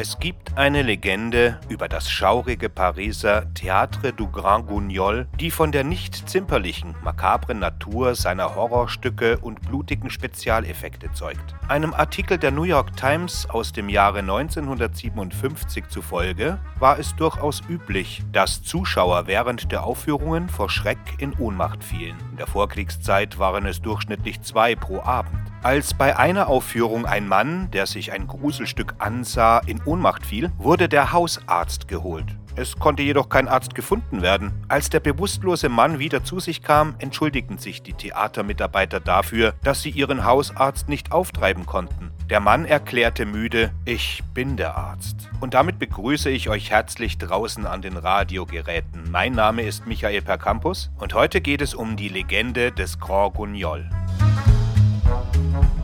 Es gibt eine Legende über das schaurige Pariser Théâtre du Grand Guignol, die von der nicht zimperlichen, makabren Natur seiner Horrorstücke und blutigen Spezialeffekte zeugt. Einem Artikel der New York Times aus dem Jahre 1957 zufolge war es durchaus üblich, dass Zuschauer während der Aufführungen vor Schreck in Ohnmacht fielen. In der Vorkriegszeit waren es durchschnittlich zwei pro Abend. Als bei einer Aufführung ein Mann, der sich ein Gruselstück ansah, in Ohnmacht fiel, wurde der Hausarzt geholt. Es konnte jedoch kein Arzt gefunden werden. Als der bewusstlose Mann wieder zu sich kam, entschuldigten sich die Theatermitarbeiter dafür, dass sie ihren Hausarzt nicht auftreiben konnten. Der Mann erklärte müde, ich bin der Arzt. Und damit begrüße ich euch herzlich draußen an den Radiogeräten. Mein Name ist Michael Percampus und heute geht es um die Legende des Grand Guignol. Thank you.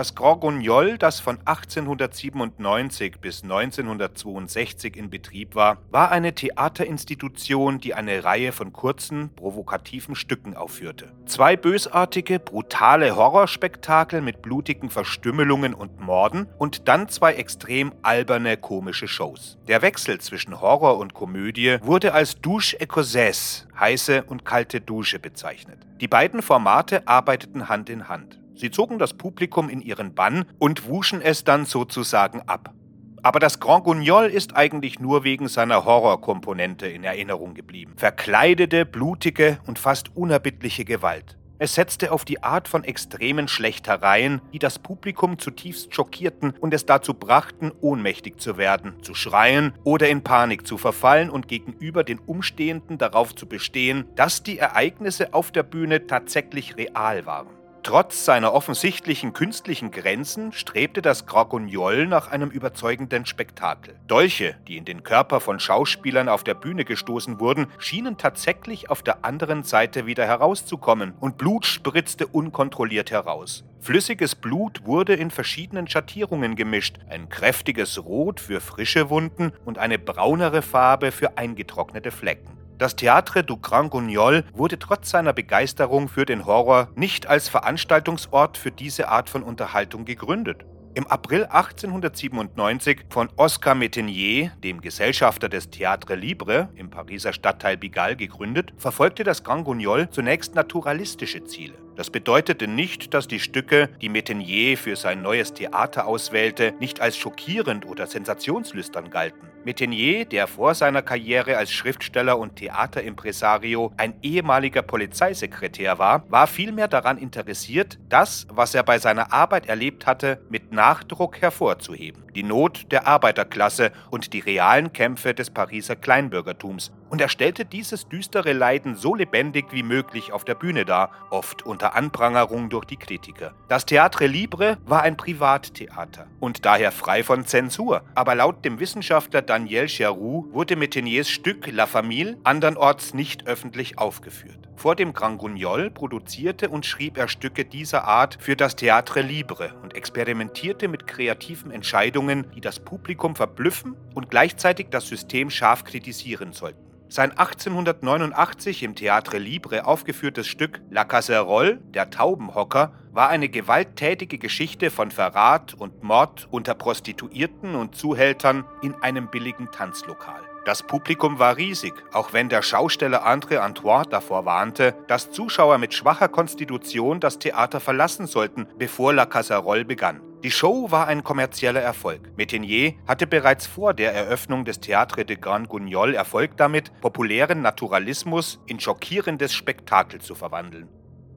Das Grand Guignol, das von 1897 bis 1962 in Betrieb war, war eine Theaterinstitution, die eine Reihe von kurzen, provokativen Stücken aufführte. Zwei bösartige, brutale Horrorspektakel mit blutigen Verstümmelungen und Morden und dann zwei extrem alberne, komische Shows. Der Wechsel zwischen Horror und Komödie wurde als Douche écossaise, heiße und kalte Dusche bezeichnet. Die beiden Formate arbeiteten Hand in Hand. Sie zogen das Publikum in ihren Bann und wuschen es dann sozusagen ab. Aber das Grand Guignol ist eigentlich nur wegen seiner Horrorkomponente in Erinnerung geblieben. Verkleidete, blutige und fast unerbittliche Gewalt. Es setzte auf die Art von extremen Schlechtereien, die das Publikum zutiefst schockierten und es dazu brachten, ohnmächtig zu werden, zu schreien oder in Panik zu verfallen und gegenüber den Umstehenden darauf zu bestehen, dass die Ereignisse auf der Bühne tatsächlich real waren. Trotz seiner offensichtlichen künstlichen Grenzen strebte das Gragugnol nach einem überzeugenden Spektakel. Dolche, die in den Körper von Schauspielern auf der Bühne gestoßen wurden, schienen tatsächlich auf der anderen Seite wieder herauszukommen und Blut spritzte unkontrolliert heraus. Flüssiges Blut wurde in verschiedenen Schattierungen gemischt, ein kräftiges Rot für frische Wunden und eine braunere Farbe für eingetrocknete Flecken. Das Théâtre du Grand Guignol wurde trotz seiner Begeisterung für den Horror nicht als Veranstaltungsort für diese Art von Unterhaltung gegründet. Im April 1897 von Oscar Metenier, dem Gesellschafter des Théâtre Libre im Pariser Stadtteil Pigalle gegründet, verfolgte das Grand Guignol zunächst naturalistische Ziele. Das bedeutete nicht, dass die Stücke, die Metenier für sein neues Theater auswählte, nicht als schockierend oder sensationslüstern galten. Metenier, der vor seiner Karriere als Schriftsteller und Theaterimpresario ein ehemaliger Polizeisekretär war, war vielmehr daran interessiert, das, was er bei seiner Arbeit erlebt hatte, mit Nachdruck hervorzuheben. Die Not der Arbeiterklasse und die realen Kämpfe des Pariser Kleinbürgertums. Und er stellte dieses düstere Leiden so lebendig wie möglich auf der Bühne dar, oft unter Anprangerung durch die Kritiker. Das Théâtre Libre war ein Privattheater und daher frei von Zensur. Aber laut dem Wissenschaftler Daniel Cherroux wurde Meteniers Stück La Famille andernorts nicht öffentlich aufgeführt. Vor dem Grand Guignol produzierte und schrieb er Stücke dieser Art für das Théâtre Libre und experimentierte mit kreativen Entscheidungen, die das Publikum verblüffen und gleichzeitig das System scharf kritisieren sollten. Sein 1889 im Théâtre Libre aufgeführtes Stück La Casserole, der Taubenhocker, war eine gewalttätige Geschichte von Verrat und Mord unter Prostituierten und Zuhältern in einem billigen Tanzlokal. Das Publikum war riesig, auch wenn der Schausteller André Antoine davor warnte, dass Zuschauer mit schwacher Konstitution das Theater verlassen sollten, bevor La Casserole begann. Die Show war ein kommerzieller Erfolg. Metenier hatte bereits vor der Eröffnung des Théâtre de Grand Guignol Erfolg damit, populären Naturalismus in schockierendes Spektakel zu verwandeln.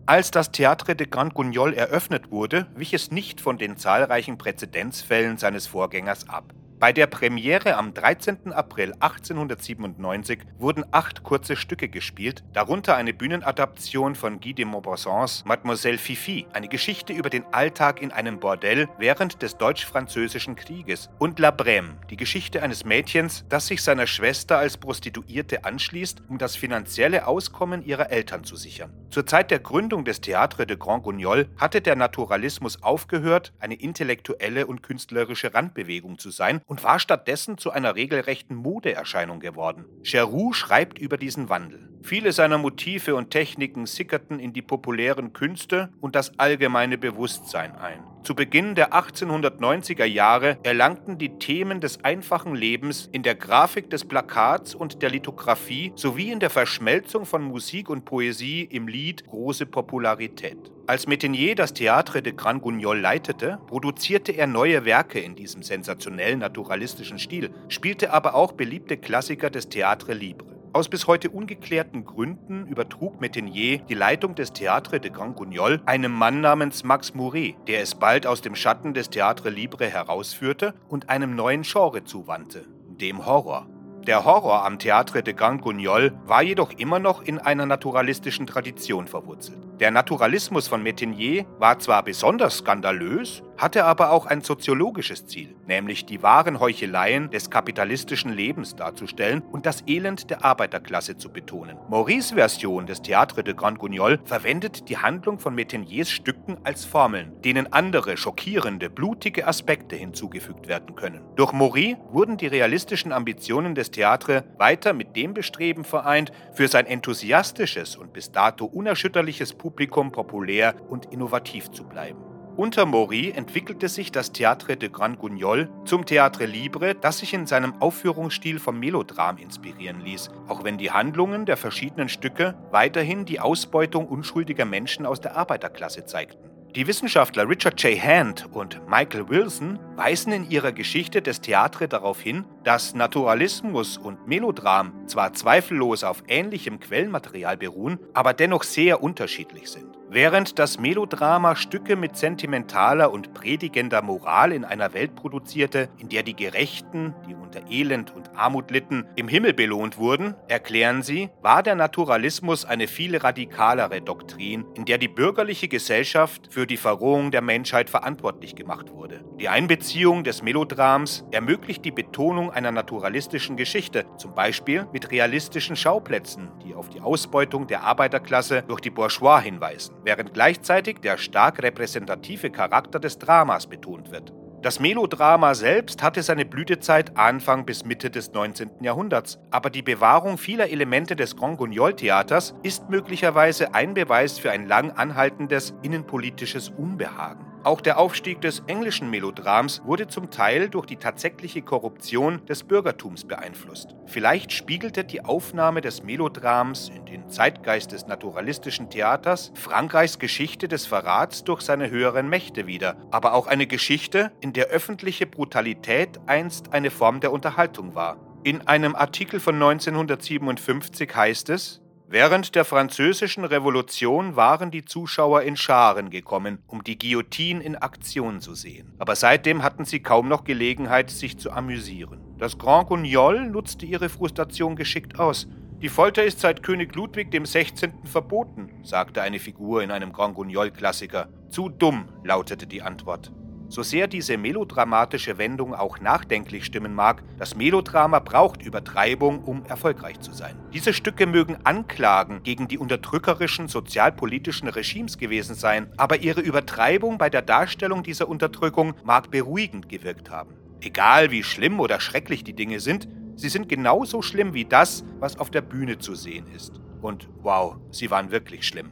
Als das Théâtre de Grand Guignol eröffnet wurde, wich es nicht von den zahlreichen Präzedenzfällen seines Vorgängers ab. Bei der Premiere am 13. April 1897 wurden acht kurze Stücke gespielt, darunter eine Bühnenadaption von Guy de Maupassants Mademoiselle Fifi, eine Geschichte über den Alltag in einem Bordell während des Deutsch-Französischen Krieges, und La Brème, die Geschichte eines Mädchens, das sich seiner Schwester als Prostituierte anschließt, um das finanzielle Auskommen ihrer Eltern zu sichern. Zur Zeit der Gründung des Théâtre de Grand Guignol hatte der Naturalismus aufgehört, eine intellektuelle und künstlerische Randbewegung zu sein und war stattdessen zu einer regelrechten Modeerscheinung geworden. Cherou schreibt über diesen Wandel. Viele seiner Motive und Techniken sickerten in die populären Künste und das allgemeine Bewusstsein ein. Zu Beginn der 1890er Jahre erlangten die Themen des einfachen Lebens in der Grafik des Plakats und der Lithografie sowie in der Verschmelzung von Musik und Poesie im Lied große Popularität. Als Metenier das Théâtre de Grand Guignol leitete, produzierte er neue Werke in diesem sensationell naturalistischen Stil, spielte aber auch beliebte Klassiker des Théâtre Libre. Aus bis heute ungeklärten Gründen übertrug Metenier die Leitung des Théâtre de Grand Guignol einem Mann namens Max Mouret, der es bald aus dem Schatten des Théâtre Libre herausführte und einem neuen Genre zuwandte, dem Horror. Der Horror am Théâtre de Grand Guignol war jedoch immer noch in einer naturalistischen Tradition verwurzelt. Der Naturalismus von Metenier war zwar besonders skandalös, hatte aber auch ein soziologisches Ziel, nämlich die wahren Heucheleien des kapitalistischen Lebens darzustellen und das Elend der Arbeiterklasse zu betonen. Maurice Version des Théâtre de Grand Guignol verwendet die Handlung von Meteniers Stücken als Formeln, denen andere schockierende, blutige Aspekte hinzugefügt werden können. Durch Maurice wurden die realistischen Ambitionen des Theatre weiter mit dem Bestreben vereint, für sein enthusiastisches und bis dato unerschütterliches Publikum populär und innovativ zu bleiben. Unter Maury entwickelte sich das Théâtre de Grand Guignol zum Théâtre Libre, das sich in seinem Aufführungsstil vom Melodram inspirieren ließ, auch wenn die Handlungen der verschiedenen Stücke weiterhin die Ausbeutung unschuldiger Menschen aus der Arbeiterklasse zeigten. Die Wissenschaftler Richard J. Hand und Michael Wilson weisen in ihrer Geschichte des Theatre darauf hin, dass Naturalismus und Melodram zwar zweifellos auf ähnlichem Quellenmaterial beruhen, aber dennoch sehr unterschiedlich sind. Während das Melodrama Stücke mit sentimentaler und predigender Moral in einer Welt produzierte, in der die Gerechten, die unter Elend und Armut litten, im Himmel belohnt wurden, erklären sie, war der Naturalismus eine viel radikalere Doktrin, in der die bürgerliche Gesellschaft für die Verrohung der Menschheit verantwortlich gemacht wurde. Die Einbeziehung des Melodrams ermöglicht die Betonung einer naturalistischen Geschichte, zum Beispiel mit realistischen Schauplätzen, die auf die Ausbeutung der Arbeiterklasse durch die Bourgeois hinweisen während gleichzeitig der stark repräsentative Charakter des Dramas betont wird. Das Melodrama selbst hatte seine Blütezeit Anfang bis Mitte des 19. Jahrhunderts, aber die Bewahrung vieler Elemente des Grand Guignol-Theaters ist möglicherweise ein Beweis für ein lang anhaltendes innenpolitisches Unbehagen. Auch der Aufstieg des englischen Melodrams wurde zum Teil durch die tatsächliche Korruption des Bürgertums beeinflusst. Vielleicht spiegelte die Aufnahme des Melodrams in den Zeitgeist des naturalistischen Theaters Frankreichs Geschichte des Verrats durch seine höheren Mächte wider, aber auch eine Geschichte, in der öffentliche Brutalität einst eine Form der Unterhaltung war. In einem Artikel von 1957 heißt es, Während der Französischen Revolution waren die Zuschauer in Scharen gekommen, um die Guillotine in Aktion zu sehen. Aber seitdem hatten sie kaum noch Gelegenheit, sich zu amüsieren. Das Grand Guignol nutzte ihre Frustration geschickt aus. Die Folter ist seit König Ludwig dem 16. verboten, sagte eine Figur in einem Grand Guignol-Klassiker. Zu dumm, lautete die Antwort. So sehr diese melodramatische Wendung auch nachdenklich stimmen mag, das Melodrama braucht Übertreibung, um erfolgreich zu sein. Diese Stücke mögen Anklagen gegen die unterdrückerischen sozialpolitischen Regimes gewesen sein, aber ihre Übertreibung bei der Darstellung dieser Unterdrückung mag beruhigend gewirkt haben. Egal wie schlimm oder schrecklich die Dinge sind, sie sind genauso schlimm wie das, was auf der Bühne zu sehen ist. Und wow, sie waren wirklich schlimm.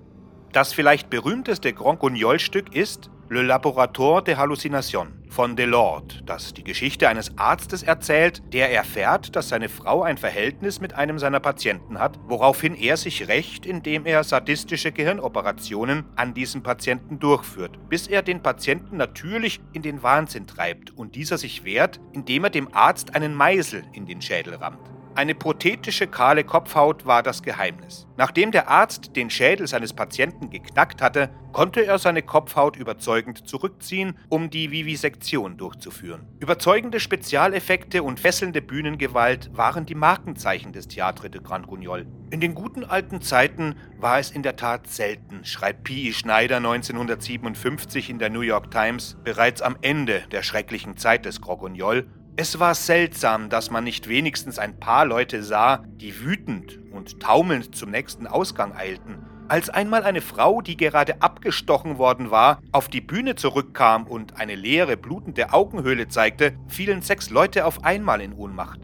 Das vielleicht berühmteste Grand Guignol-Stück ist Le Laboratoire des Hallucinations von Delord, das die Geschichte eines Arztes erzählt, der erfährt, dass seine Frau ein Verhältnis mit einem seiner Patienten hat, woraufhin er sich rächt, indem er sadistische Gehirnoperationen an diesem Patienten durchführt, bis er den Patienten natürlich in den Wahnsinn treibt und dieser sich wehrt, indem er dem Arzt einen Meißel in den Schädel rammt. Eine prothetische kahle Kopfhaut war das Geheimnis. Nachdem der Arzt den Schädel seines Patienten geknackt hatte, konnte er seine Kopfhaut überzeugend zurückziehen, um die Vivisektion durchzuführen. Überzeugende Spezialeffekte und fesselnde Bühnengewalt waren die Markenzeichen des Théâtre de Grand Guignol. In den guten alten Zeiten war es in der Tat selten, schreibt P.E. Schneider 1957 in der New York Times, bereits am Ende der schrecklichen Zeit des Grand Guignol, es war seltsam, dass man nicht wenigstens ein paar Leute sah, die wütend und taumelnd zum nächsten Ausgang eilten. Als einmal eine Frau, die gerade abgestochen worden war, auf die Bühne zurückkam und eine leere, blutende Augenhöhle zeigte, fielen sechs Leute auf einmal in Ohnmacht.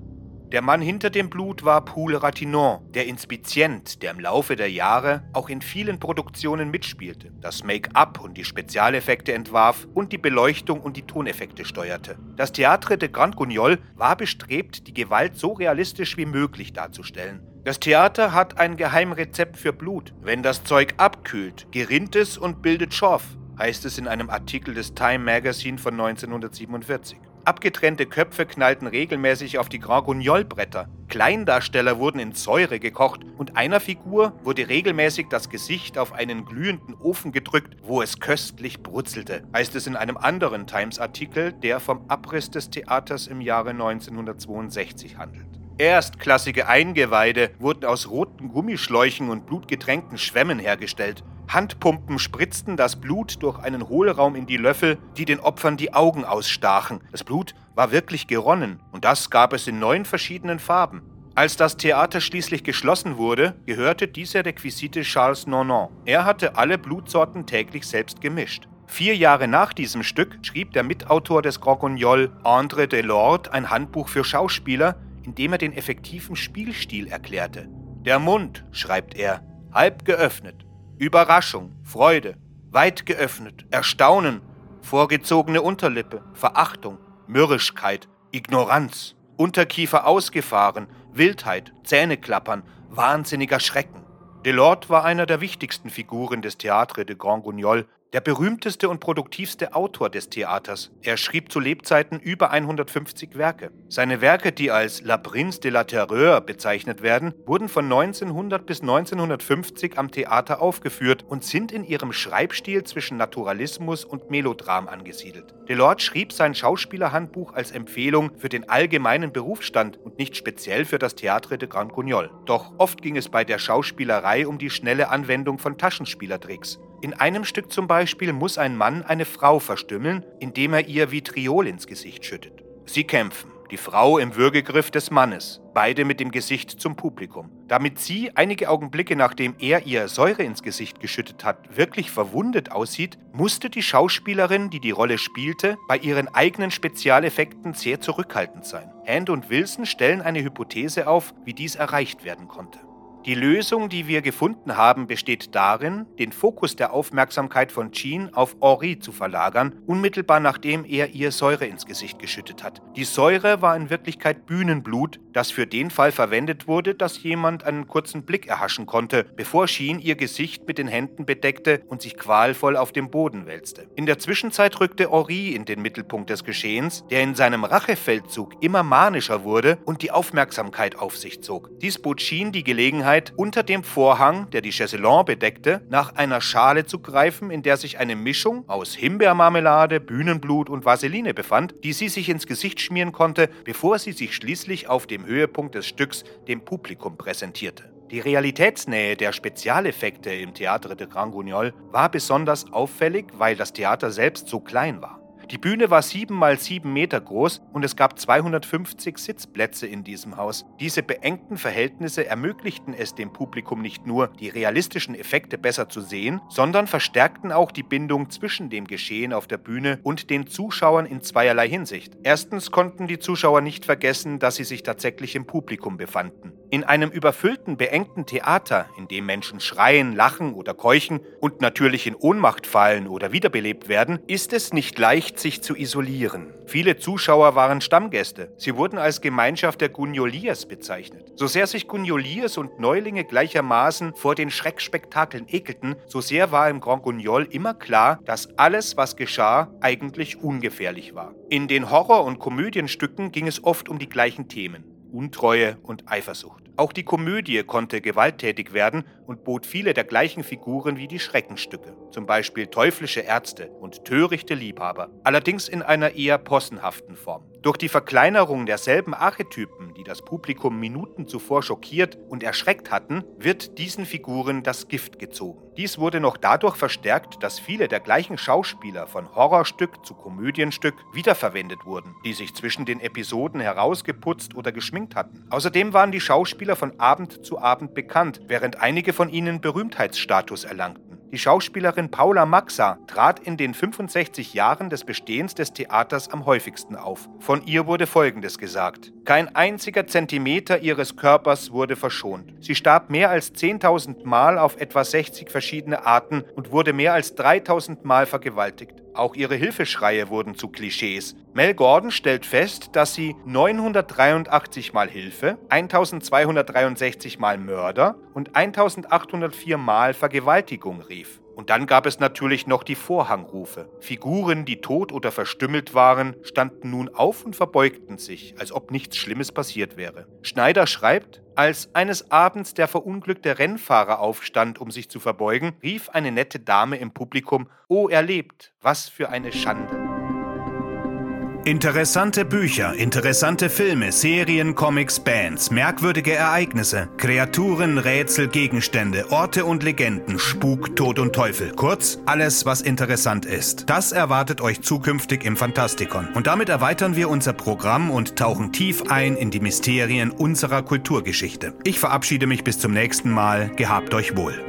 Der Mann hinter dem Blut war Poul Ratinon, der Inspizient, der im Laufe der Jahre auch in vielen Produktionen mitspielte, das Make-up und die Spezialeffekte entwarf und die Beleuchtung und die Toneffekte steuerte. Das Théâtre de Grand Guignol war bestrebt, die Gewalt so realistisch wie möglich darzustellen. Das Theater hat ein Geheimrezept für Blut. Wenn das Zeug abkühlt, gerinnt es und bildet Schorf, heißt es in einem Artikel des Time Magazine von 1947. Abgetrennte Köpfe knallten regelmäßig auf die Grand Guignol-Bretter. Kleindarsteller wurden in Säure gekocht und einer Figur wurde regelmäßig das Gesicht auf einen glühenden Ofen gedrückt, wo es köstlich brutzelte, heißt es in einem anderen Times-Artikel, der vom Abriss des Theaters im Jahre 1962 handelt. Erstklassige Eingeweide wurden aus roten Gummischläuchen und blutgetränkten Schwämmen hergestellt. Handpumpen spritzten das Blut durch einen Hohlraum in die Löffel, die den Opfern die Augen ausstachen. Das Blut war wirklich geronnen und das gab es in neun verschiedenen Farben. Als das Theater schließlich geschlossen wurde, gehörte diese Requisite Charles Nonon. Er hatte alle Blutsorten täglich selbst gemischt. Vier Jahre nach diesem Stück schrieb der Mitautor des Grand Guignol, André Delorde, ein Handbuch für Schauspieler, in dem er den effektiven Spielstil erklärte. Der Mund, schreibt er, halb geöffnet, Überraschung, Freude, weit geöffnet, Erstaunen, vorgezogene Unterlippe, Verachtung, Mürrischkeit, Ignoranz, Unterkiefer ausgefahren, Wildheit, Zähneklappern, wahnsinniger Schrecken. Delort war einer der wichtigsten Figuren des Théâtre de Grand Guignol der berühmteste und produktivste Autor des Theaters. Er schrieb zu Lebzeiten über 150 Werke. Seine Werke, die als La Prince de la Terreur bezeichnet werden, wurden von 1900 bis 1950 am Theater aufgeführt und sind in ihrem Schreibstil zwischen Naturalismus und Melodram angesiedelt. Delort schrieb sein Schauspielerhandbuch als Empfehlung für den allgemeinen Berufsstand und nicht speziell für das Théâtre de Grand Guignol. Doch oft ging es bei der Schauspielerei um die schnelle Anwendung von Taschenspielertricks. In einem Stück zum Beispiel muss ein Mann eine Frau verstümmeln, indem er ihr Vitriol ins Gesicht schüttet. Sie kämpfen, die Frau im Würgegriff des Mannes, beide mit dem Gesicht zum Publikum. Damit sie einige Augenblicke nachdem er ihr Säure ins Gesicht geschüttet hat, wirklich verwundet aussieht, musste die Schauspielerin, die die Rolle spielte, bei ihren eigenen Spezialeffekten sehr zurückhaltend sein. Hand und Wilson stellen eine Hypothese auf, wie dies erreicht werden konnte. Die Lösung, die wir gefunden haben, besteht darin, den Fokus der Aufmerksamkeit von Jean auf Henri zu verlagern, unmittelbar nachdem er ihr Säure ins Gesicht geschüttet hat. Die Säure war in Wirklichkeit Bühnenblut, das für den Fall verwendet wurde, dass jemand einen kurzen Blick erhaschen konnte, bevor Jean ihr Gesicht mit den Händen bedeckte und sich qualvoll auf dem Boden wälzte. In der Zwischenzeit rückte Henri in den Mittelpunkt des Geschehens, der in seinem Rachefeldzug immer manischer wurde und die Aufmerksamkeit auf sich zog. Dies bot Jean die Gelegenheit, Gelegenheit, unter dem Vorhang, der die Chaiselon bedeckte, nach einer Schale zu greifen, in der sich eine Mischung aus Himbeermarmelade, Bühnenblut und Vaseline befand, die sie sich ins Gesicht schmieren konnte, bevor sie sich schließlich auf dem Höhepunkt des Stücks dem Publikum präsentierte. Die Realitätsnähe der Spezialeffekte im Théâtre de Grand Guignol war besonders auffällig, weil das Theater selbst so klein war. Die Bühne war sieben mal sieben Meter groß und es gab 250 Sitzplätze in diesem Haus. Diese beengten Verhältnisse ermöglichten es dem Publikum nicht nur, die realistischen Effekte besser zu sehen, sondern verstärkten auch die Bindung zwischen dem Geschehen auf der Bühne und den Zuschauern in zweierlei Hinsicht. Erstens konnten die Zuschauer nicht vergessen, dass sie sich tatsächlich im Publikum befanden. In einem überfüllten, beengten Theater, in dem Menschen schreien, lachen oder keuchen und natürlich in Ohnmacht fallen oder wiederbelebt werden, ist es nicht leicht, sich zu isolieren. Viele Zuschauer waren Stammgäste. Sie wurden als Gemeinschaft der Gugnoliers bezeichnet. So sehr sich Gugnoliers und Neulinge gleichermaßen vor den Schreckspektakeln ekelten, so sehr war im Grand Gugnol immer klar, dass alles, was geschah, eigentlich ungefährlich war. In den Horror- und Komödienstücken ging es oft um die gleichen Themen. Untreue und Eifersucht. Auch die Komödie konnte gewalttätig werden und bot viele der gleichen Figuren wie die Schreckenstücke, zum Beispiel teuflische Ärzte und törichte Liebhaber, allerdings in einer eher possenhaften Form. Durch die Verkleinerung derselben Archetypen, die das Publikum Minuten zuvor schockiert und erschreckt hatten, wird diesen Figuren das Gift gezogen. Dies wurde noch dadurch verstärkt, dass viele der gleichen Schauspieler von Horrorstück zu Komödienstück wiederverwendet wurden, die sich zwischen den Episoden herausgeputzt oder geschminkt hatten. Außerdem waren die Schauspieler von Abend zu Abend bekannt, während einige von ihnen Berühmtheitsstatus erlangten. Die Schauspielerin Paula Maxa trat in den 65 Jahren des Bestehens des Theaters am häufigsten auf. Von ihr wurde Folgendes gesagt. Kein einziger Zentimeter ihres Körpers wurde verschont. Sie starb mehr als 10.000 Mal auf etwa 60 verschiedene Arten und wurde mehr als 3.000 Mal vergewaltigt. Auch ihre Hilfeschreie wurden zu Klischees. Mel Gordon stellt fest, dass sie 983 Mal Hilfe, 1263 Mal Mörder und 1804 Mal Vergewaltigung rief. Und dann gab es natürlich noch die Vorhangrufe. Figuren, die tot oder verstümmelt waren, standen nun auf und verbeugten sich, als ob nichts Schlimmes passiert wäre. Schneider schreibt, als eines Abends der verunglückte Rennfahrer aufstand, um sich zu verbeugen, rief eine nette Dame im Publikum, Oh, er lebt, was für eine Schande. Interessante Bücher, interessante Filme, Serien, Comics, Bands, merkwürdige Ereignisse, Kreaturen, Rätsel, Gegenstände, Orte und Legenden, Spuk, Tod und Teufel. Kurz, alles, was interessant ist. Das erwartet euch zukünftig im Fantastikon. Und damit erweitern wir unser Programm und tauchen tief ein in die Mysterien unserer Kulturgeschichte. Ich verabschiede mich bis zum nächsten Mal. Gehabt euch wohl.